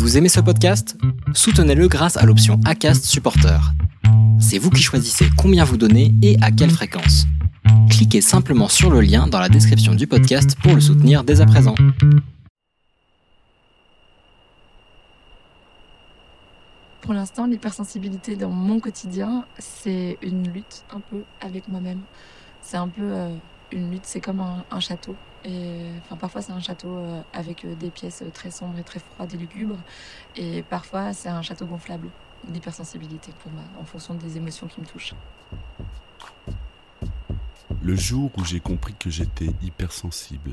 Vous aimez ce podcast? Soutenez-le grâce à l'option ACAST Supporter. C'est vous qui choisissez combien vous donnez et à quelle fréquence. Cliquez simplement sur le lien dans la description du podcast pour le soutenir dès à présent. Pour l'instant, l'hypersensibilité dans mon quotidien, c'est une lutte un peu avec moi-même. C'est un peu euh, une lutte, c'est comme un, château. Enfin, parfois, c'est un château euh, avec euh, des pièces très sombres et très froides et lugubres. Et parfois, c'est un château gonflable d'hypersensibilité pour moi, en fonction des émotions qui me touchent. Le jour où j'ai compris que j'étais hypersensible,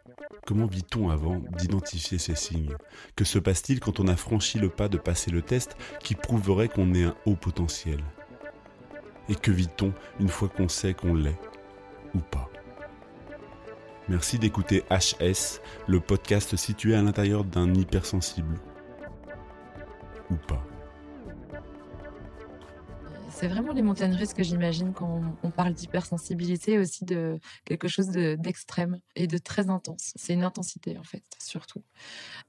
Comment vit-on avant d'identifier ces signes? Que se passe-t-il quand on a franchi le pas de passer le test qui prouverait qu'on est un haut potentiel? Et que vit-on une fois qu'on sait qu'on l'est ou pas? Merci d'écouter HS, le podcast situé à l'intérieur d'un hypersensible. Ou pas. C'est vraiment les montagnes russes que j'imagine quand on parle d'hypersensibilité, aussi de quelque chose d'extrême et de très intense. C'est une intensité, en fait, surtout.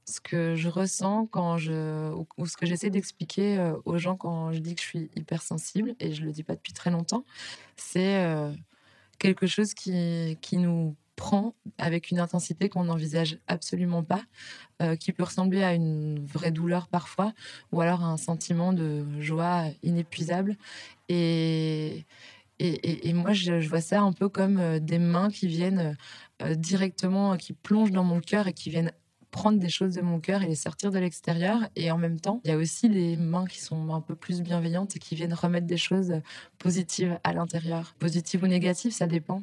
Ce que je ressens quand je. ou ce que j'essaie d'expliquer euh, aux gens quand je dis que je suis hypersensible, et je le dis pas depuis très longtemps, c'est euh, quelque chose qui, qui nous prend avec une intensité qu'on n'envisage absolument pas, euh, qui peut ressembler à une vraie douleur parfois, ou alors à un sentiment de joie inépuisable. Et, et, moi, je, vois ça un peu comme euh, des mains qui viennent euh, directement, qui plongent dans mon cœur et qui viennent prendre des choses de mon cœur et les sortir de l'extérieur. Et en même temps, il y a aussi des mains qui sont un peu plus bienveillantes et qui viennent remettre des choses positives à l'intérieur. Positives ou négatives, ça dépend.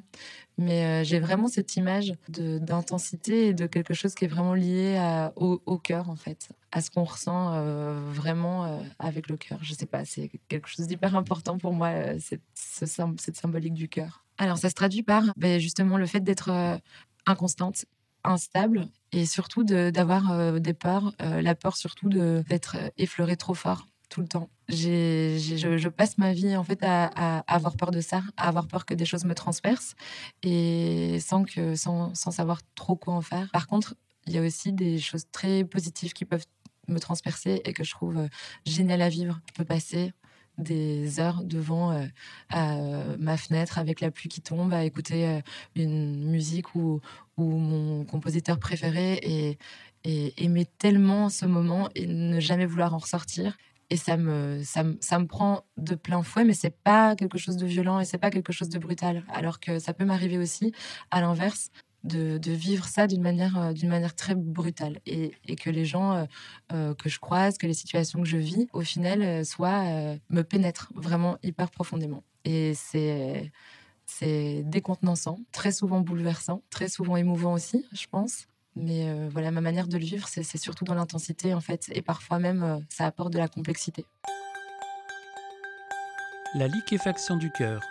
Mais euh, j'ai vraiment cette image d'intensité et de quelque chose qui est vraiment lié au, cœur, en fait, à ce qu'on ressent euh, vraiment euh, avec le cœur. Je sais pas, c'est quelque chose d'hyper important pour moi, cette, cette symbolique du cœur. Alors, ça se traduit par ben, justement le fait d'être inconstante instable et surtout d'avoir euh, des peurs, euh, la peur surtout d'être effleuré trop fort tout le temps. je, passe ma vie en fait à, avoir peur de ça, à avoir peur que des choses me transpercent et sans que sans, sans savoir trop quoi en faire. Par contre, il y a aussi des choses très positives qui peuvent me transpercer et que je trouve euh, génial à vivre. Je peux passer des heures devant euh, ma fenêtre avec la pluie qui tombe, à écouter euh, une musique ou, ou, mon compositeur préféré et, et, aimer tellement ce moment et ne jamais vouloir en ressortir. Et ça me, ça, me, ça me prend de plein fouet, mais c'est pas quelque chose de violent et c'est pas quelque chose de brutal. Alors que ça peut m'arriver aussi, à l'inverse, de, vivre ça d'une manière, euh, manière très brutale et, que les gens euh, euh, que je croise, que les situations que je vis, au final, soient, me pénètrent vraiment hyper profondément. Et c'est, décontenançant, très souvent bouleversant, très souvent émouvant aussi, je pense. Mais voilà, ma manière de le vivre, c'est surtout dans l'intensité, en fait. Et parfois même, ça apporte de la complexité. La liquéfaction du cœur.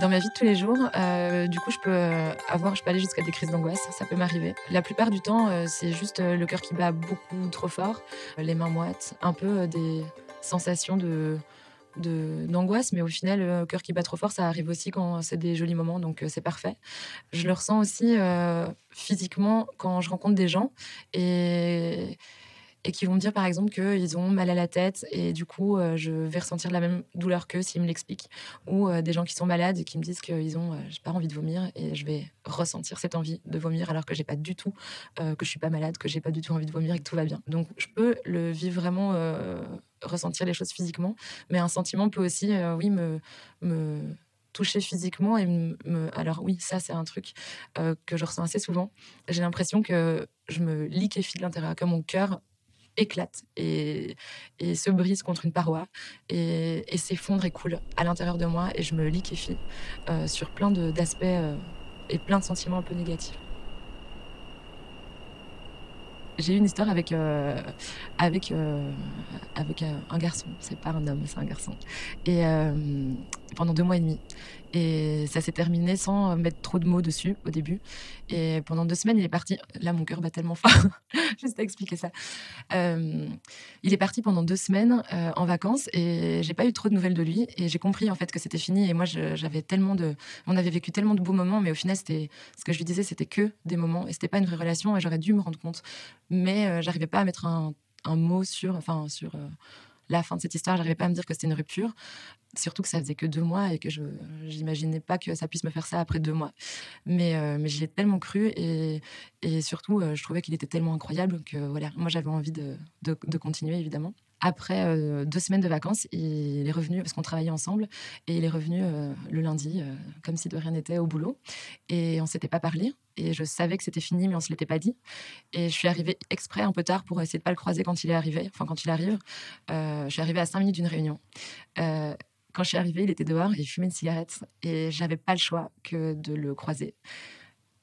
Dans ma vie de tous les jours, euh, du coup, je peux euh, avoir, je peux aller jusqu'à des crises d'angoisse, ça peut m'arriver. La plupart du temps, euh, c'est juste le cœur qui bat beaucoup trop fort, les mains moites, un peu des sensations de d'angoisse, mais au final, le cœur qui bat trop fort, ça arrive aussi quand c'est des jolis moments, donc c'est parfait. Je le ressens aussi physiquement quand je rencontre des gens et et qui vont me dire par exemple qu'ils ont mal à la tête et du coup euh, je vais ressentir la même douleur qu'eux s'ils me l'expliquent. Ou euh, des gens qui sont malades et qui me disent qu'ils ont euh, j'ai pas envie de vomir et je vais ressentir cette envie de vomir alors que j'ai pas du tout que je suis pas malade que j'ai pas du tout envie de vomir et que tout va bien. Donc je peux le vivre vraiment ressentir les choses physiquement mais un sentiment peut aussi oui me, me toucher physiquement et me, alors oui ça c'est un truc que je ressens assez souvent. J'ai l'impression que je me liquéfie de l'intérieur que mon cœur éclate et, se brise contre une paroi et, s'effondre et coule à l'intérieur de moi et je me liquéfie euh, sur plein d'aspects euh, et plein de sentiments un peu négatifs. J'ai eu une histoire avec, euh, avec, avec un garçon. C'est pas un homme, c'est un garçon. Et pendant deux mois et demi. Et ça s'est terminé sans mettre trop de mots dessus au début. Et pendant deux semaines, il est parti. Là, mon cœur bat tellement fort. Juste à expliquer ça. Euh, il est parti pendant deux semaines euh, en vacances et j'ai pas eu trop de nouvelles de lui. Et j'ai compris en fait que c'était fini. Et moi, j'avais tellement de. On avait vécu tellement de beaux moments, mais au final, c'était ce que je lui disais, c'était que des moments. Et c'était pas une vraie relation. Et j'aurais dû me rendre compte. Mais euh, j'arrivais pas à mettre un, un, mot sur. Enfin, sur la fin de cette histoire, j'arrivais pas à me dire que c'était une rupture. Surtout que ça faisait que deux mois et que je n'imaginais pas que ça puisse me faire ça après deux mois. Mais, euh, mais j'y ai tellement cru et, et surtout, euh, je trouvais qu'il était tellement incroyable que voilà, moi j'avais envie de, de, continuer évidemment. Après euh, deux semaines de vacances, il est revenu, parce qu'on travaillait ensemble, et il est revenu le lundi, comme si de rien n'était, au boulot. Et on s'était pas parlé. Et je savais que c'était fini, mais on se l'était pas dit. Et je suis arrivée exprès un peu tard pour essayer de pas le croiser quand il est arrivé, enfin quand il arrive. je suis arrivée à cinq minutes d'une réunion. Quand je suis arrivée, il était dehors il fumait une cigarette et j'avais pas le choix que de le croiser.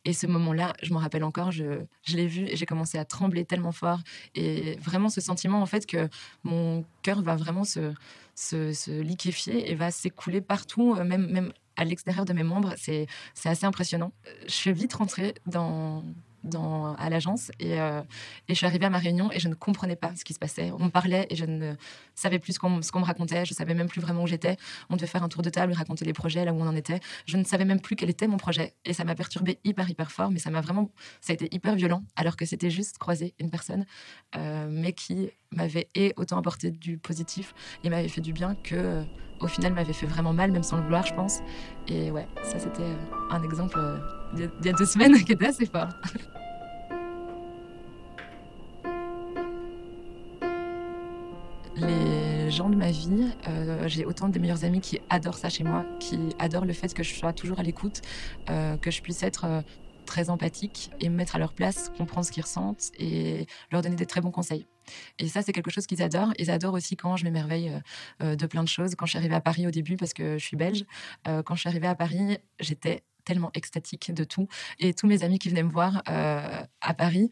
Et ce moment-là, je m'en rappelle encore, je, l'ai vu et j'ai commencé à trembler tellement fort. Et vraiment ce sentiment, en fait, que mon cœur va vraiment se, se, se liquéfier et va s'écouler partout, euh, même, même à l'extérieur de mes membres. C'est assez impressionnant. Je suis vite rentrée dans, dans, à l'agence euh, et, je suis arrivée à ma réunion et je ne comprenais pas ce qui se passait. On me parlait et je ne savais plus ce qu'on me racontait. Je savais même plus vraiment où j'étais. On devait faire un tour de table, raconter les projets, là où on en était. Je ne savais même plus quel était mon projet et ça m'a perturbé hyper hyper fort. Mais ça m'a vraiment, ça a été hyper violent alors que c'était juste croiser une personne, euh, mais qui m'avait et autant apporté du positif et m'avait fait du bien que euh, au final m'avait fait vraiment mal, même sans le vouloir, je pense. Et ouais, ça c'était un exemple d'il y a deux semaines qui était assez fort. Les gens de ma vie, euh, j'ai autant de meilleurs amis qui adorent ça chez moi, qui adorent le fait que je sois toujours à l'écoute, euh, que je puisse être euh, très empathique et me mettre à leur place, comprendre ce qu'ils ressentent et leur donner des très bons conseils. Et ça, c'est quelque chose qu'ils adorent. Ils adorent aussi quand je m'émerveille de plein de choses. Quand je suis arrivée à Paris au début, parce que je suis belge, quand je suis arrivée à Paris, j'étais tellement extatique de tout. Et tous mes amis qui venaient me voir euh, à Paris,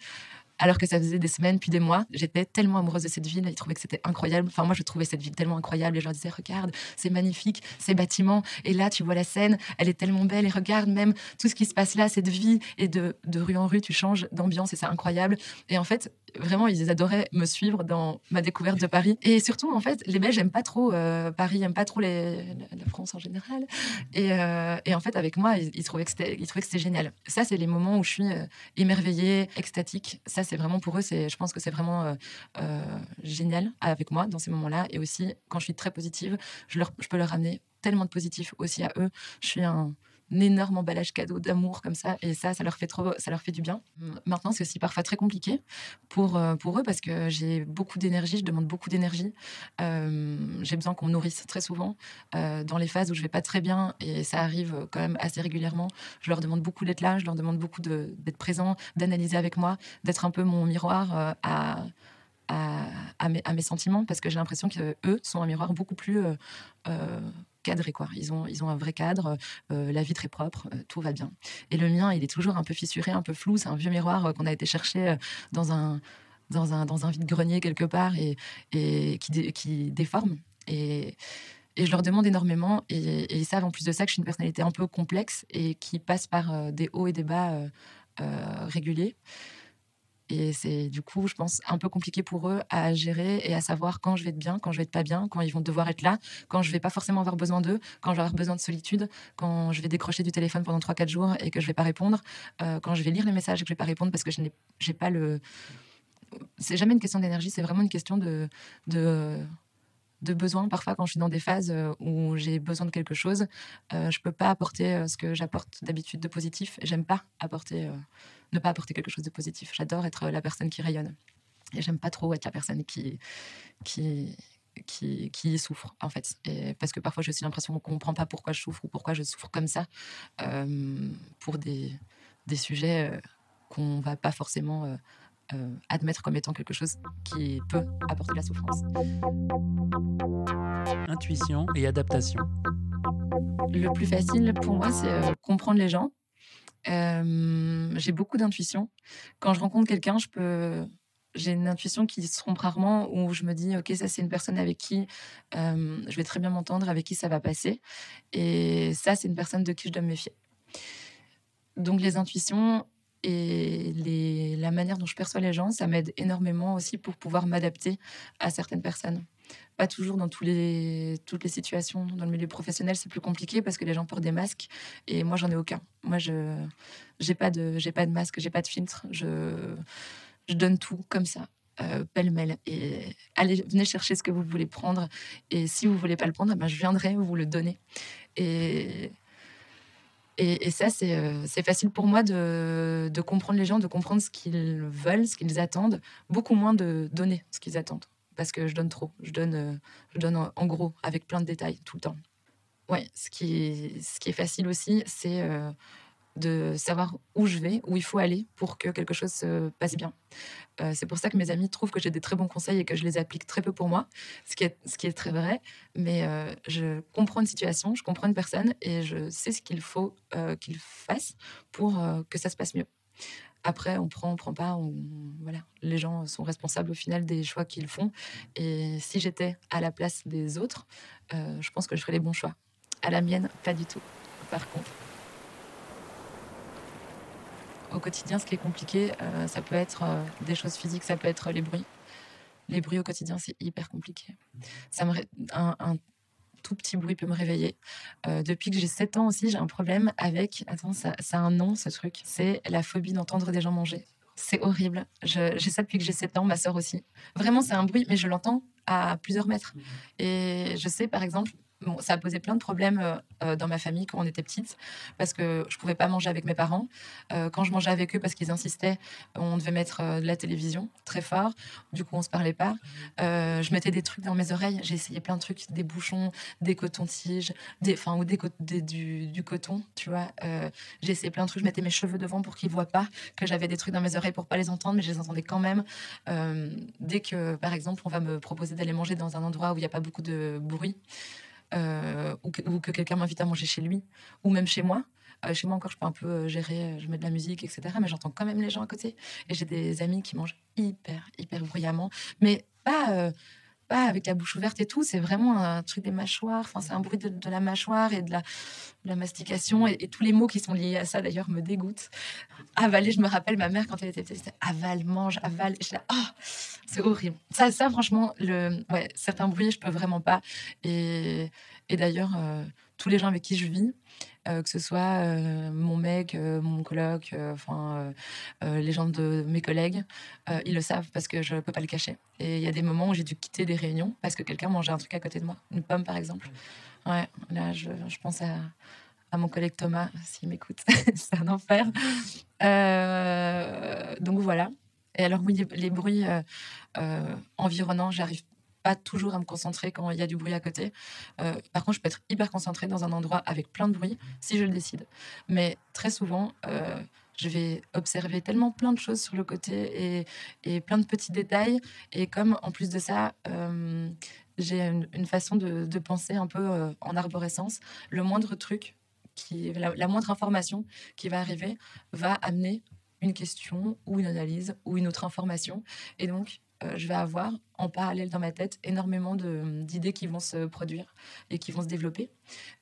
alors que ça faisait des semaines puis des mois. J'étais tellement amoureuse de cette ville, ils trouvaient que c'était incroyable. Enfin, moi, je trouvais cette ville tellement incroyable et je leur disais, regarde, c'est magnifique, ces bâtiments. Et là, tu vois la scène, elle est tellement belle et regarde même tout ce qui se passe là, cette vie. Et de, rue en rue, tu changes d'ambiance et c'est incroyable. Et en fait, vraiment, ils adoraient me suivre dans ma découverte de Paris. Et surtout, en fait, les Belges n'aiment pas trop euh, Paris, n'aiment pas trop la France en général. Et, euh, et en fait, avec moi, ils, trouvaient que c'était génial. Ça, c'est les moments où je suis euh, émerveillée, extatique. Ça, c'est vraiment pour eux, je pense que c'est vraiment génial avec moi dans ces moments-là. Et aussi, quand je suis très positive, je, leur, je peux leur amener tellement de positif aussi à eux. Je suis un énorme emballage cadeau d'amour comme ça et ça ça leur fait trop ça leur fait du bien. Maintenant c'est aussi parfois très compliqué pour euh, pour eux parce que j'ai beaucoup d'énergie je demande beaucoup d'énergie. Euh, j'ai besoin qu'on me nourrisse très souvent euh, dans les phases où je vais pas très bien et ça arrive quand même assez régulièrement. Je leur demande beaucoup d'être là je leur demande beaucoup d'être présent d'analyser avec moi d'être un peu mon miroir à à, mes, à, mes, sentiments parce que j'ai l'impression qu'eux sont un miroir beaucoup plus quoi. Ils ont ils ont un vrai cadre, euh, la vie très propre, euh, tout va bien. Et le mien, il est toujours un peu fissuré, un peu flou. C'est un vieux miroir euh, qu'on a été chercher dans un dans un dans un vide grenier quelque part et, et qui, qui déforme. Et, et je leur demande énormément et, ils savent en plus de ça que je suis une personnalité un peu complexe et qui passe par des hauts et des bas réguliers. Et c'est du coup, je pense, un peu compliqué pour eux à gérer et à savoir quand je vais être bien, quand je vais être pas bien, quand ils vont devoir être là, quand je vais pas forcément avoir besoin d'eux, quand je vais avoir besoin de solitude, quand je vais décrocher du téléphone pendant 3-4 jours et que je vais pas répondre, euh, quand je vais lire les messages et que je vais pas répondre parce que je n'ai pas le. C'est jamais une question d'énergie, c'est vraiment une question de, de besoin. Parfois, quand je suis dans des phases euh, où j'ai besoin de quelque chose, euh, je peux pas apporter ce que j'apporte d'habitude de positif. J'aime pas apporter ne pas apporter quelque chose de positif. J'adore être la personne qui rayonne. Et j'aime pas trop être la personne qui, qui, qui, qui souffre, en fait. Et parce que parfois, j'ai aussi l'impression qu'on comprend pas pourquoi je souffre ou pourquoi je souffre comme ça euh, pour des, des sujets euh, qu'on va pas forcément euh, admettre comme étant quelque chose qui peut apporter de la souffrance. Intuition et adaptation. Le plus facile pour moi, c'est comprendre les gens j'ai beaucoup d'intuition. Quand je rencontre quelqu'un, je peux j'ai une intuition qui se trompe rarement où je me dis ok ça c'est une personne avec qui je vais très bien m'entendre avec qui ça va passer. Et ça c'est une personne de qui je dois me méfier. Donc les intuitions et la manière dont je perçois les gens ça m'aide énormément aussi pour pouvoir m'adapter à certaines personnes pas toujours dans toutes les situations. Dans le milieu professionnel, c'est plus compliqué parce que les gens portent des masques et moi, j'en ai aucun. Moi, je j'ai pas de j'ai pas de masque, j'ai pas de filtre. Je je donne tout comme ça. Euh, pêle-mêle et allez venez chercher ce que vous voulez prendre et si vous voulez pas le prendre ben, je viendrai vous le donner et et, ça c'est euh, c'est facile pour moi de, de comprendre les gens de comprendre ce qu'ils veulent ce qu'ils attendent beaucoup moins de donner ce qu'ils attendent parce que je donne trop. Je donne, euh, je donne en, gros, avec plein de détails, tout le temps. Ouais, ce qui est, facile aussi, c'est euh, de savoir où je vais, où il faut aller pour que quelque chose se passe bien. Euh, c'est pour ça que mes amis trouvent que j'ai des très bons conseils et que je les applique très peu pour moi, ce qui est, très vrai. Mais je comprends une situation, je comprends une personne et je sais ce qu'il faut qu'il fasse pour que ça se passe mieux. Après, on prend, on prend pas. voilà, les gens sont responsables au final des choix qu'ils font. Et si j'étais à la place des autres, euh, je pense que je ferais les bons choix. À la mienne, pas du tout. Par contre, au quotidien, ce qui est compliqué, euh, ça peut être euh, des choses physiques, ça peut être les bruits. Les bruits au quotidien, c'est hyper compliqué. Ça me tout petit bruit peut me réveiller. Euh, depuis que j'ai 7 ans aussi, j'ai un problème avec. Attends, ça, ça a un nom ce truc. C'est la phobie d'entendre des gens manger. C'est horrible. J'ai ça depuis que j'ai 7 ans, ma sœur aussi. Vraiment, c'est un bruit, mais je l'entends à plusieurs mètres. Et je sais, par exemple, ça a posé plein de problèmes euh, euh, dans ma famille quand on était petite, parce que je pouvais pas manger avec mes parents. Euh, quand je mangeais avec eux, parce qu'ils insistaient, on devait mettre de la télévision très fort. Du coup, on se parlait pas. je mettais des trucs dans mes oreilles. J'ai essayé plein de trucs, des bouchons, des cotons-tiges, des, enfin, ou des, du, du, coton, tu vois. j'ai essayé plein de trucs. Je mettais mes cheveux devant pour qu'ils voient pas que j'avais des trucs dans mes oreilles pour pas les entendre, mais je les entendais quand même. dès que, par exemple, on va me proposer d'aller manger dans un endroit où il n'y a pas beaucoup de bruit, euh, ou que, quelqu'un m'invite à manger chez lui, ou même chez moi. Euh, chez moi encore, je peux un peu euh, gérer, je mets de la musique, etc. Mais j'entends quand même les gens à côté. Et j'ai des amis qui mangent hyper, hyper bruyamment. Mais pas, pas avec la bouche ouverte et tout. C'est vraiment un truc des mâchoires. Enfin, c'est un bruit de, la mâchoire et de la, mastication. Et, tous les mots qui sont liés à ça, d'ailleurs, me dégoûtent. Avaler, je me rappelle, ma mère, quand elle était petite, avale, mange, avale. Et je là, oh, c'est horrible. Ça, franchement, le, ouais, certains bruits, je peux vraiment pas. Et, et d'ailleurs, euh, tous les gens avec qui je vis, euh, que ce soit euh, mon mec, mon coloc, enfin les gens de mes collègues, ils le savent parce que je peux pas le cacher. Et il y a des moments où j'ai dû quitter des réunions parce que quelqu'un mangeait un truc à côté de moi, une pomme par exemple. Ouais, là je, pense à, à mon collègue Thomas s'il m'écoute, c'est un enfer. donc voilà. Et alors oui, les, bruits environnants, j'arrive pas toujours à me concentrer quand il y a du bruit à côté. Euh, par contre, je peux être hyper concentrée dans un endroit avec plein de bruit si je le décide. Mais très souvent, euh, je vais observer tellement plein de choses sur le côté et, et, plein de petits détails. Et comme en plus de ça, euh, j'ai une, façon de, penser un peu en arborescence, le moindre truc, qui, la, la moindre information qui va arriver va amener une question ou une analyse ou une autre information. Et donc, euh, je vais avoir en parallèle dans ma tête énormément d'idées qui vont se produire et qui vont se développer.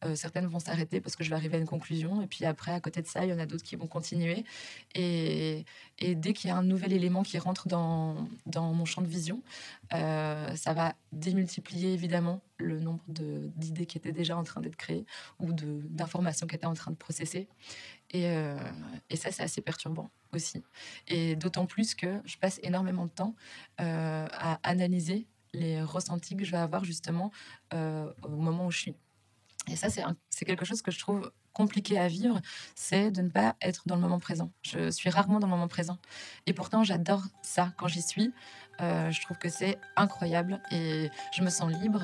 Euh, certaines vont s'arrêter parce que je vais arriver à une conclusion. Et puis après, à côté de ça, il y en a d'autres qui vont continuer. Et, dès qu'il y a un nouvel élément qui rentre dans, mon champ de vision, euh, ça va démultiplier évidemment le nombre d'idées qui étaient déjà en train d'être créées ou d'informations qui étaient en train de processer. Et ça, c'est assez perturbant aussi. Et d'autant plus que je passe énormément de temps euh, à analyser les ressentis que je vais avoir justement euh, au moment où je suis. Et ça, c'est quelque chose que je trouve compliqué à vivre, c'est de ne pas être dans le moment présent. Je suis rarement dans le moment présent. Et pourtant, j'adore ça quand j'y suis. Euh, je trouve que c'est incroyable et je me sens libre.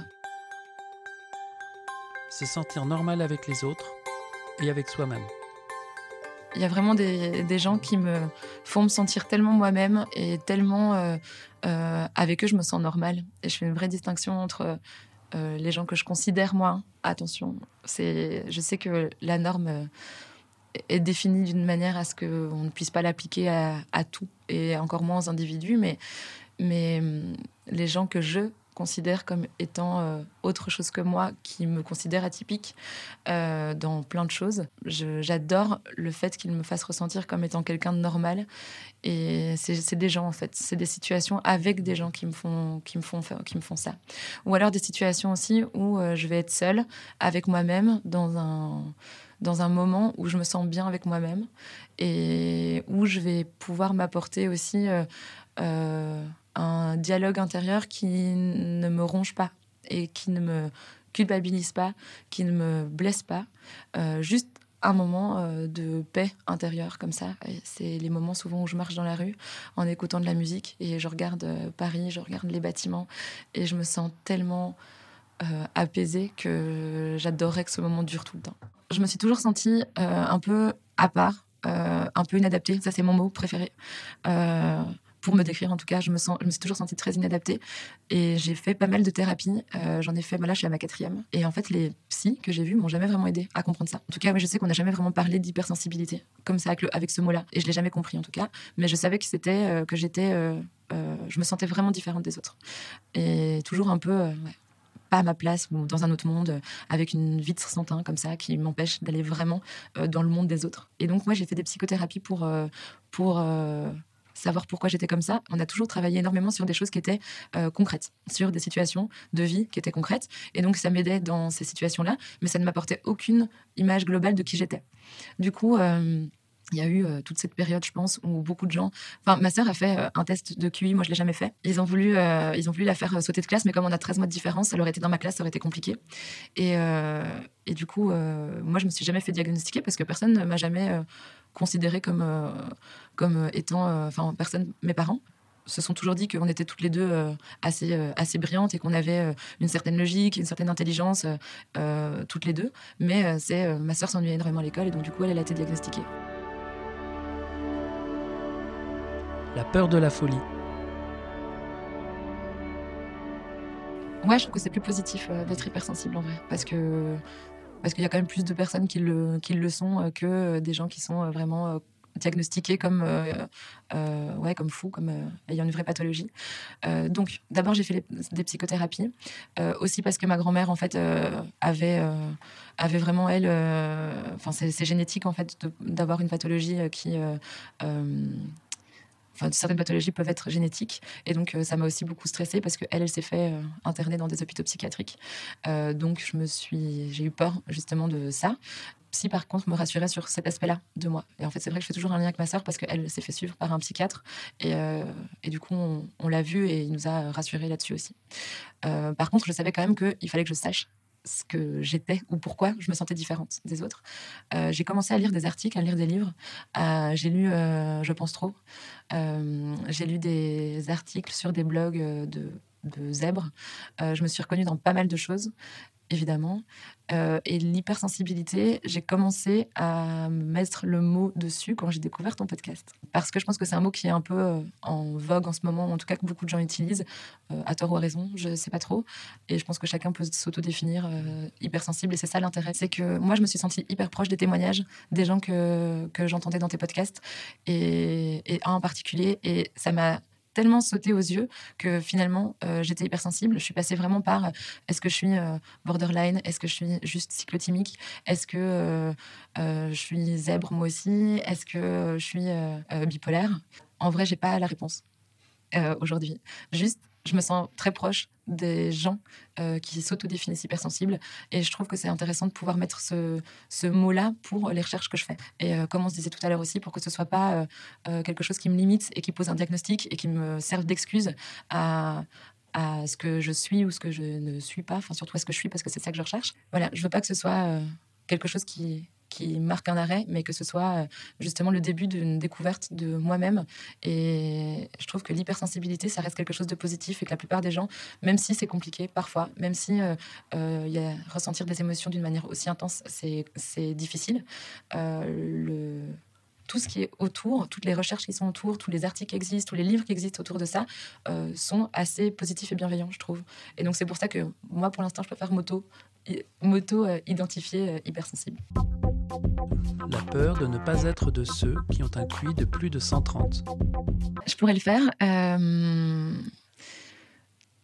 Se sentir normal avec les autres et avec soi-même. Il y a vraiment des, gens qui me font me sentir tellement moi-même et tellement euh, euh, avec eux, je me sens normale. Et je fais une vraie distinction entre euh, les gens que je considère moi. Attention, c'est, je sais que la norme est définie d'une manière à ce qu'on ne puisse pas l'appliquer à, tout, et encore moins aux individus, mais, mais hum, les gens que je considère comme étant euh, autre chose que moi, qui me considère atypique euh, dans plein de choses. J'adore le fait qu'ils me fassent ressentir comme étant quelqu'un de normal. Et c'est des gens, en fait. C'est des situations avec des gens qui me, font, qui, me font, qui me font ça. Ou alors des situations aussi où euh, je vais être seule avec moi-même dans un dans un moment où je me sens bien avec moi-même et où je vais pouvoir m'apporter aussi un dialogue intérieur qui ne me ronge pas et qui ne me culpabilise pas, qui ne me blesse pas. Euh, juste un moment euh, de paix intérieure comme ça. C'est les moments souvent où je marche dans la rue en écoutant de la musique et je regarde euh, Paris, je regarde les bâtiments et je me sens tellement apaisée que j'adorerais que ce moment dure tout le temps. Je me suis toujours sentie un peu à part, un peu inadaptée. Ça, c'est mon mot préféré pour me décrire en tout cas, je me, sens, je me suis toujours sentie très inadaptée. Et j'ai fait pas mal de thérapie. Euh, j'en ai fait, là, je suis à ma quatrième. Et en fait, les psys que j'ai vus m'ont jamais vraiment aidé à comprendre ça. En tout cas, je sais qu'on n'a jamais vraiment parlé d'hypersensibilité, comme ça, avec ce mot-là. Et je l'ai jamais compris en tout cas. Mais je savais que c'était, euh, que j'étais, euh, je me sentais vraiment différente des autres. Et toujours un peu, pas à ma place ou dans un autre monde, avec une vitre sans teint comme ça, qui m'empêche d'aller vraiment dans le monde des autres. Et donc, moi, j'ai fait des psychothérapies pour. pour savoir pourquoi j'étais comme ça. On a toujours travaillé énormément sur des choses qui étaient euh, concrètes, sur des situations de vie qui étaient concrètes. Et donc, ça m'aidait dans ces situations-là, mais ça ne m'apportait aucune image globale de qui j'étais. Du coup, euh, il y a eu euh, toute cette période, je pense, où beaucoup de gens. Enfin, ma sœur a fait un test de QI, moi je l'ai jamais fait. Ils ont voulu, ils ont voulu la faire sauter de classe, mais comme on a 13 mois de différence, elle aurait été dans ma classe, ça aurait été compliqué. Et, du coup, moi je me suis jamais fait diagnostiquer parce que personne ne m'a jamais considérée comme, euh, comme étant, euh, enfin, personne, mes parents se sont toujours dit qu'on était toutes les deux euh, assez, assez brillantes et qu'on avait une certaine logique, une certaine intelligence, toutes les deux. Mais c'est ma sœur s'ennuyait énormément à l'école et donc du coup, elle a été diagnostiquée. La peur de la folie. Ouais, je trouve que c'est plus positif d'être hypersensible en vrai. Parce que parce qu'il y a quand même plus de personnes qui le, qui le sont euh, que euh, des gens qui sont euh, vraiment diagnostiqués comme, ouais, comme fous, comme ayant une vraie pathologie. donc, d'abord, j'ai fait des psychothérapies, aussi parce que ma grand-mère, en fait, avait, avait vraiment, elle, enfin, c'est génétique, en fait, d'avoir une pathologie qui certaines pathologies peuvent être génétiques. Et donc, euh, ça m'a aussi beaucoup stressée parce qu'elle, elle, s'est fait euh, interner dans des hôpitaux psychiatriques. Euh, donc, je me suis, j'ai eu peur justement de ça. Psy, par contre, me rassurait sur cet aspect-là de moi. Et en fait, c'est vrai que je fais toujours un lien avec ma sœur parce qu'elle s'est fait suivre par un psychiatre. Et, et du coup, on, l'a vu et il nous a rassurés là-dessus aussi. par contre, je savais quand même qu'il fallait que je sache ce que j'étais ou pourquoi je me sentais différente des autres. Euh, j'ai commencé à lire des articles, à lire des livres. Euh, j'ai lu euh, Je pense trop. j'ai lu des articles sur des blogs de, de zèbres. je me suis reconnue dans pas mal de choses évidemment. Euh, et l'hypersensibilité, j'ai commencé à mettre le mot dessus quand j'ai découvert ton podcast. Parce que je pense que c'est un mot qui est un peu euh, en vogue en ce moment, en tout cas que beaucoup de gens utilisent, euh, à tort ou à raison, je ne sais pas trop. Et je pense que chacun peut s'auto-définir hypersensible. Et c'est ça l'intérêt. C'est que moi, je me suis sentie hyper proche des témoignages des gens que, que j'entendais dans tes podcasts, et, et un en particulier. Et ça m'a tellement sauté aux yeux que finalement, euh, j'étais hypersensible. Je suis passée vraiment par euh, est-ce que je suis euh, borderline? Est-ce que je suis juste cyclotimique? Est-ce que je suis zèbre moi aussi? Est-ce que je suis bipolaire? En vrai, j'ai pas la réponse aujourd'hui. Juste, je me sens très proche des gens euh, qui s'autodéfinissent hypersensibles. Et je trouve que c'est intéressant de pouvoir mettre ce, mot-là pour les recherches que je fais. Et euh, comme on se disait tout à l'heure aussi, pour que ce soit pas euh, quelque chose qui me limite et qui pose un diagnostic et qui me serve d'excuse à, ce que je suis ou ce que je ne suis pas, enfin surtout à ce que je suis parce que c'est ça que je recherche. Voilà, je veux pas que ce soit quelque chose qui qui marque un arrêt, mais que ce soit euh, justement le début d'une découverte de moi-même. Et je trouve que l'hypersensibilité, ça reste quelque chose de positif et que la plupart des gens, même si c'est compliqué parfois, même si euh, euh, y a, ressentir des émotions d'une manière aussi intense, c'est difficile, le tout ce qui est autour, toutes les recherches qui sont autour, tous les articles qui existent, tous les livres qui existent autour de ça, sont assez positifs et bienveillants, je trouve. Et donc c'est pour ça que moi, pour l'instant, je préfère moto, moto identifier hypersensible. La peur de ne pas être de ceux qui ont un QI de plus de 130. Je pourrais le faire. Euh,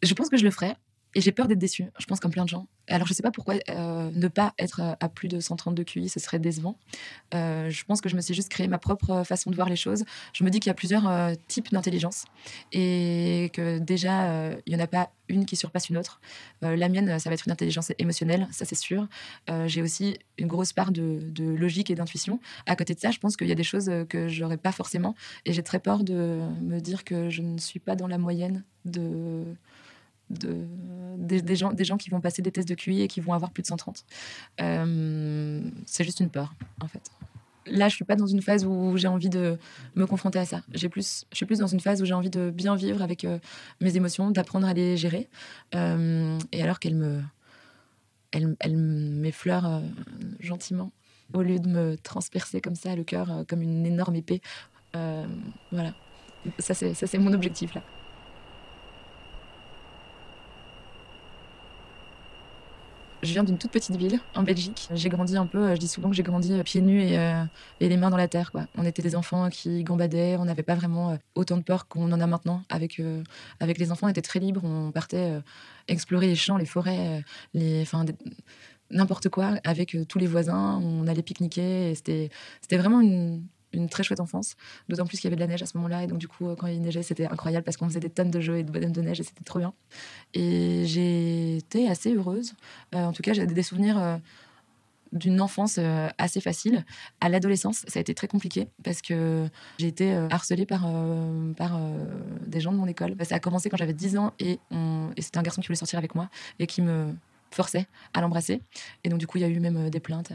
Je pense que je le ferais. Et j'ai peur d'être déçue, je pense comme plein de gens. Alors je sais pas pourquoi euh, ne pas être à plus de 132 QI, ce serait décevant. Euh, je pense que je me suis juste créé ma propre façon de voir les choses. Je me dis qu'il y a plusieurs euh, types d'intelligence et que déjà, euh, il n'y en a pas une qui surpasse une autre. Euh, la mienne, ça va être une intelligence émotionnelle, ça c'est sûr. Euh, j'ai aussi une grosse part de, de logique et d'intuition. À côté de ça, je pense qu'il y a des choses que j'aurais pas forcément et j'ai très peur de me dire que je ne suis pas dans la moyenne de de, des, gens, des gens qui vont passer des tests de QI et qui vont avoir plus de 130. Euh, c'est juste une peur, en fait. Là, je suis pas dans une phase où j'ai envie de me confronter à ça. J'ai plus, je suis plus dans une phase où j'ai envie de bien vivre avec euh, mes émotions, d'apprendre à les gérer. Euh, et alors qu'elles me, elles m'effleurent euh, gentiment, au lieu de me transpercer comme ça le cœur, comme une énorme épée. Voilà. Ça, c'est mon objectif là. Je viens d'une toute petite ville en Belgique. J'ai grandi un peu, euh, je dis souvent que j'ai grandi euh, pieds nus et, euh, et les mains dans la terre. On était des enfants qui gambadaient, on n'avait pas vraiment autant de peur qu'on en a maintenant. Avec, avec les enfants, on était très libres, on partait explorer les champs, les forêts, n'importe quoi avec tous les voisins. On allait pique-niquer c'était vraiment une, une très chouette enfance. D'autant plus qu'il y avait de la neige à ce moment-là. Et donc, du coup, euh, quand il neigeait, c'était incroyable parce qu'on faisait des tonnes de jeux et de bonhommes de neige et c'était trop bien. Et j'étais assez heureuse. Euh, en tout cas, j'ai des souvenirs euh, d'une enfance assez facile. À l'adolescence, ça a été très compliqué parce que j'ai été harcelée par, par des gens de mon école. Ça a commencé quand j'avais 10 ans et, c'était un garçon qui voulait sortir avec moi et qui me forçait à l'embrasser. Et donc, du coup, il y a eu même des plaintes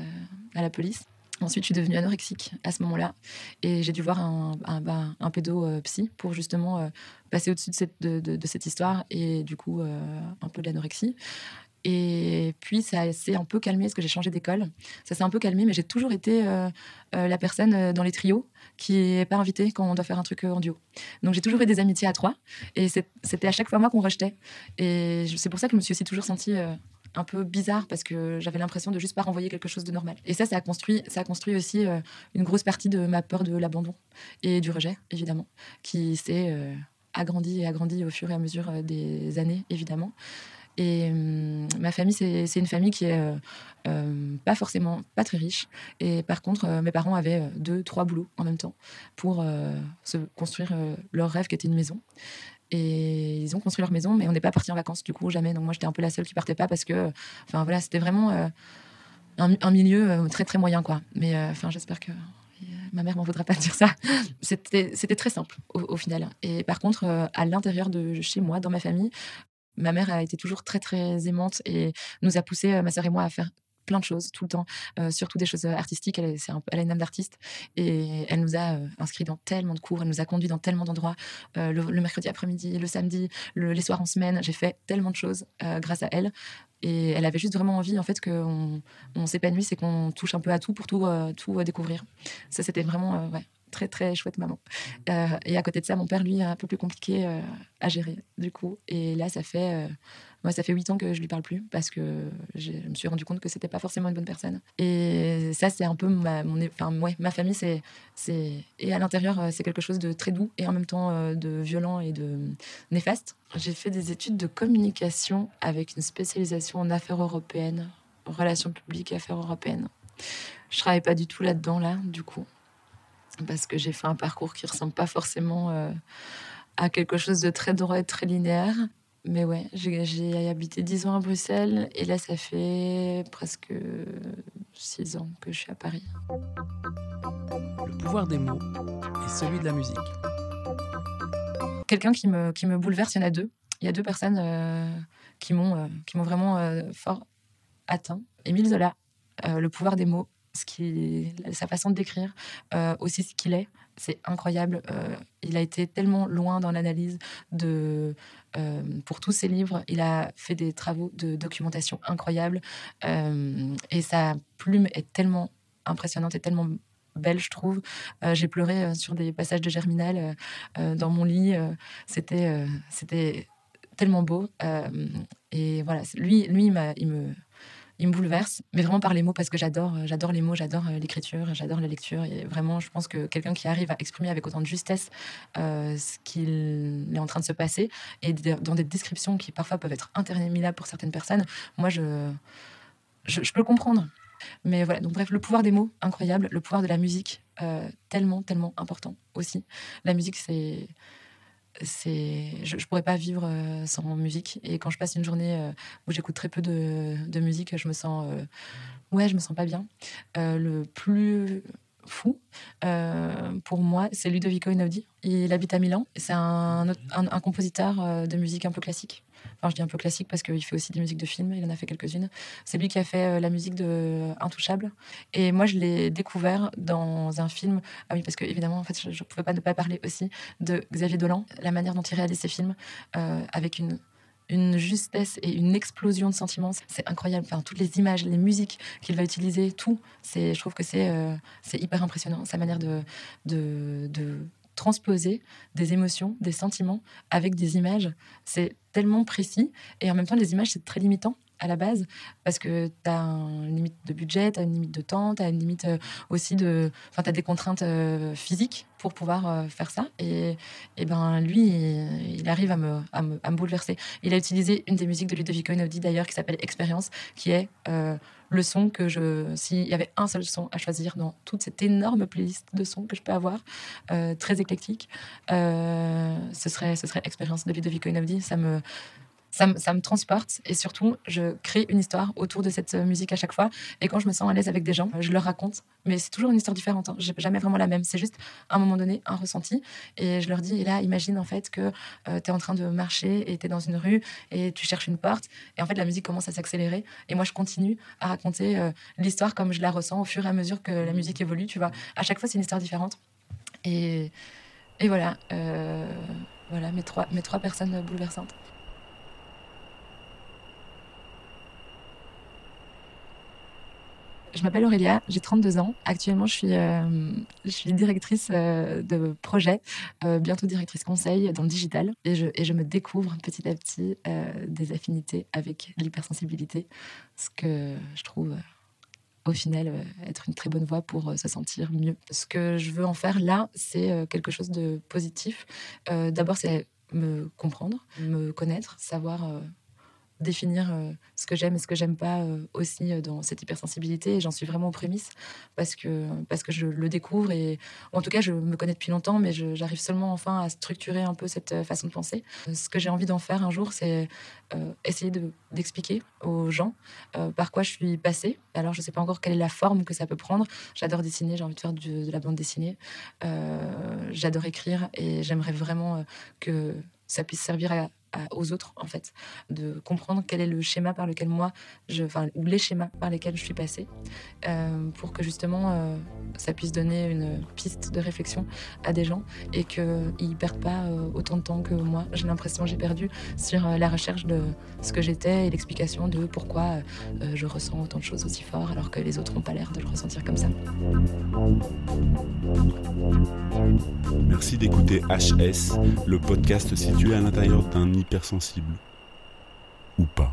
à la police. Ensuite, je suis devenue anorexique à ce moment-là. Et j'ai dû voir un, un, bah, euh, pour justement euh, passer au-dessus de cette, histoire et du coup, euh, un peu de l'anorexie. Et puis, ça s'est un peu calmé parce que j'ai changé d'école. Ça s'est un peu calmé, mais j'ai toujours été la personne dans les trios qui n'est pas invitée quand on doit faire un truc en duo. Donc, j'ai toujours eu des amitiés à trois. Et c'était à chaque fois moi qu'on rejetait. Et c'est pour ça que je me suis aussi toujours sentie un peu bizarre parce que j'avais l'impression de juste pas renvoyer quelque chose de normal. Et ça, ça a construit, ça a construit aussi euh, une grosse partie de ma peur de l'abandon et du rejet, évidemment, qui s'est euh, agrandi et agrandi au fur et à mesure euh, des années, évidemment. Et hum, ma famille, c'est une famille qui est euh, pas forcément pas très riche. Et par contre, mes parents avaient deux, trois boulots en même temps pour se construire leur rêve qui était une maison. Et ils ont construit leur maison, mais on n'est pas parti en vacances du coup, jamais. Donc moi, j'étais un peu la seule qui partait pas parce que, enfin voilà, c'était vraiment euh, un, milieu euh, très très moyen quoi. Mais euh, enfin, j'espère que ma mère m'en voudra pas dire ça. C'était très simple au, au final. Et par contre, à l'intérieur de chez moi, dans ma famille, ma mère a été toujours très très aimante et nous a poussé, ma sœur et moi, à faire plein de choses tout le temps, euh, surtout des choses euh, artistiques. Elle, est- elle a une âme d'artiste et elle nous a euh, inscrits dans tellement de cours, elle nous a conduits dans tellement d'endroits, euh, le, mercredi après-midi, le samedi, le- les soirs en semaine. J'ai fait tellement de choses grâce à elle et elle avait juste vraiment envie en fait qu'on on s'épanouisse et qu'on touche un peu à tout pour tout, tout découvrir. Ça, c'était vraiment très très chouette maman. Euh, et à côté de ça, mon père, lui, est un peu plus compliqué euh, à gérer, du coup. Et là, ça fait, euh, moi, ça fait huit ans que je lui parle plus parce que je me suis rendu compte que c'était pas forcément une bonne personne. Et ça, c'est un peu ma, mon, enfin, ouais, ma famille, c'est, c'est, et à l'intérieur, euh, c'est quelque chose de très doux et en même temps de violent et de néfaste. J'ai fait des études de communication avec une spécialisation en affaires européennes, relations publiques et affaires européennes. Je travaille pas du tout là-dedans, là, du coup parce que j'ai fait un parcours qui ressemble pas forcément euh, à quelque chose de très droit et très linéaire. Mais ouais, j'ai habité 10 ans à Bruxelles et là, ça fait presque 6 ans que je suis à Paris. Le pouvoir des mots et celui de la musique. Quelqu'un qui me, qui me bouleverse, il y en a deux. Il y a deux personnes euh, qui m'ont euh, m'ont vraiment euh, fort atteint. Émile Zola, Le pouvoir des mots, ce qui, sa façon de décrire, euh, aussi ce qu'il est, c'est incroyable. Euh, il a été tellement loin dans l'analyse de euh, pour tous ses livres. Il a fait des travaux de documentation incroyables et sa plume est tellement impressionnante et tellement belle, je trouve. J'ai pleuré sur des passages de Germinal dans mon lit. C'était c'était tellement beau. Et voilà, lui, lui il me, il me bouleverse, mais vraiment par les mots parce que j'adore, euh, j'adore les mots, j'adore euh, l'écriture, j'adore la lecture. Et vraiment, je pense que quelqu'un qui arrive à exprimer avec autant de justesse euh, ce qu'il est en train de se passer et dans des descriptions qui parfois peuvent être interminables pour certaines personnes, moi, je, je, peux le comprendre. Mais voilà, donc bref, le pouvoir des mots, incroyable. Le pouvoir de la musique, tellement, tellement important aussi. La musique, c'est c'est je, je pourrais pas vivre euh, sans musique. Et quand je passe une journée euh, où j'écoute très peu de, de, musique je me sens euh, ouais je me sens pas bien. Le plus fou pour moi c'est Ludovico Einaudi. Il habite à Milan. C'est un, un, un, compositeur de musique un peu classique Enfin, je dis un peu classique parce qu'il fait aussi des musiques de films, il en a fait quelques-unes. C'est lui qui a fait euh, la musique de Intouchable. Et moi, je l'ai découvert dans un film. Ah oui, parce que évidemment, en fait, je ne pouvais pas ne pas parler aussi de Xavier Dolan, la manière dont il réalise ses films euh, avec une une justesse et une explosion de sentiments. C'est incroyable. Enfin, toutes les images, les musiques qu'il va utiliser, tout. C'est, je trouve que c'est, euh, c'est hyper impressionnant. Sa manière de, de, de transposer des émotions, des sentiments avec des images. C'est tellement précis et en même temps, les images, c'est très limitant à la base parce que tu as une limite de budget, tu as une limite de temps, tu as une limite euh, aussi de. Enfin, tu as des contraintes euh, physiques pour pouvoir euh, faire ça. Et, et ben lui, il, arrive à me, à me, bouleverser. Il a utilisé une des musiques de Ludovico Einaudi d'ailleurs qui s'appelle Expérience, qui est le son que je. S'il y avait un seul son à choisir dans toute cette énorme playlist de sons que je peux avoir, très éclectique, ce, serait, ce serait Expérience de Ludovico Einaudi. Ça me ça, me transporte et surtout, je crée une histoire autour de cette euh, musique à chaque fois. Et quand je me sens à l'aise avec des gens, je leur raconte. Mais c'est toujours une histoire différente. Hein. Jamais vraiment la même. C'est juste, un moment donné, un ressenti. Et je leur dis, et là, imagine en fait que euh, tu es en train de marcher et tu es dans une rue et tu cherches une porte. Et en fait, la musique commence à s'accélérer. Et moi, je continue à raconter euh, l'histoire comme je la ressens au fur et à mesure que la musique évolue. Tu vois, à chaque fois, c'est une histoire différente. Et, voilà, voilà mes trois, mes trois personnes bouleversantes. Je m'appelle Aurélia, j'ai 32 ans. Actuellement, je suis, euh, directrice euh, de projet, euh, bientôt directrice conseil dans le digital. Et je, et je me découvre petit à petit des affinités avec l'hypersensibilité, ce que je trouve au final être une très bonne voie pour se sentir mieux. Ce que je veux en faire là, c'est quelque chose de positif. D'abord, c'est me comprendre, me connaître, savoir définir euh, ce que j'aime et ce que j'aime pas euh, aussi euh, dans cette hypersensibilité. Et j'en suis vraiment aux prémices parce que, parce que je le découvre et en tout cas, je me connais depuis longtemps, mais j'arrive seulement enfin à structurer un peu cette façon de penser. Ce que j'ai envie d'en faire un jour, c'est essayer d'expliquer aux gens par quoi je suis passée. Alors, je sais pas encore quelle est la forme que ça peut prendre. J'adore dessiner, j'ai envie de faire de la bande dessinée. J'adore écrire et j'aimerais vraiment que ça puisse servir à, aux autres, en fait, de comprendre quel est le schéma par lequel moi, je, enfin, ou les schémas par lesquels je suis passée, euh, pour que justement euh, ça puisse donner une piste de réflexion à des gens et qu'ils perdent pas euh, autant de temps que moi. J'ai l'impression j'ai perdu sur la recherche de ce que j'étais et l'explication de pourquoi je ressens autant de choses aussi fort alors que les autres n'ont pas l'air de le ressentir comme ça. Merci d'écouter HS, le podcast situé à l'intérieur d'un hypersensible. Ou pas.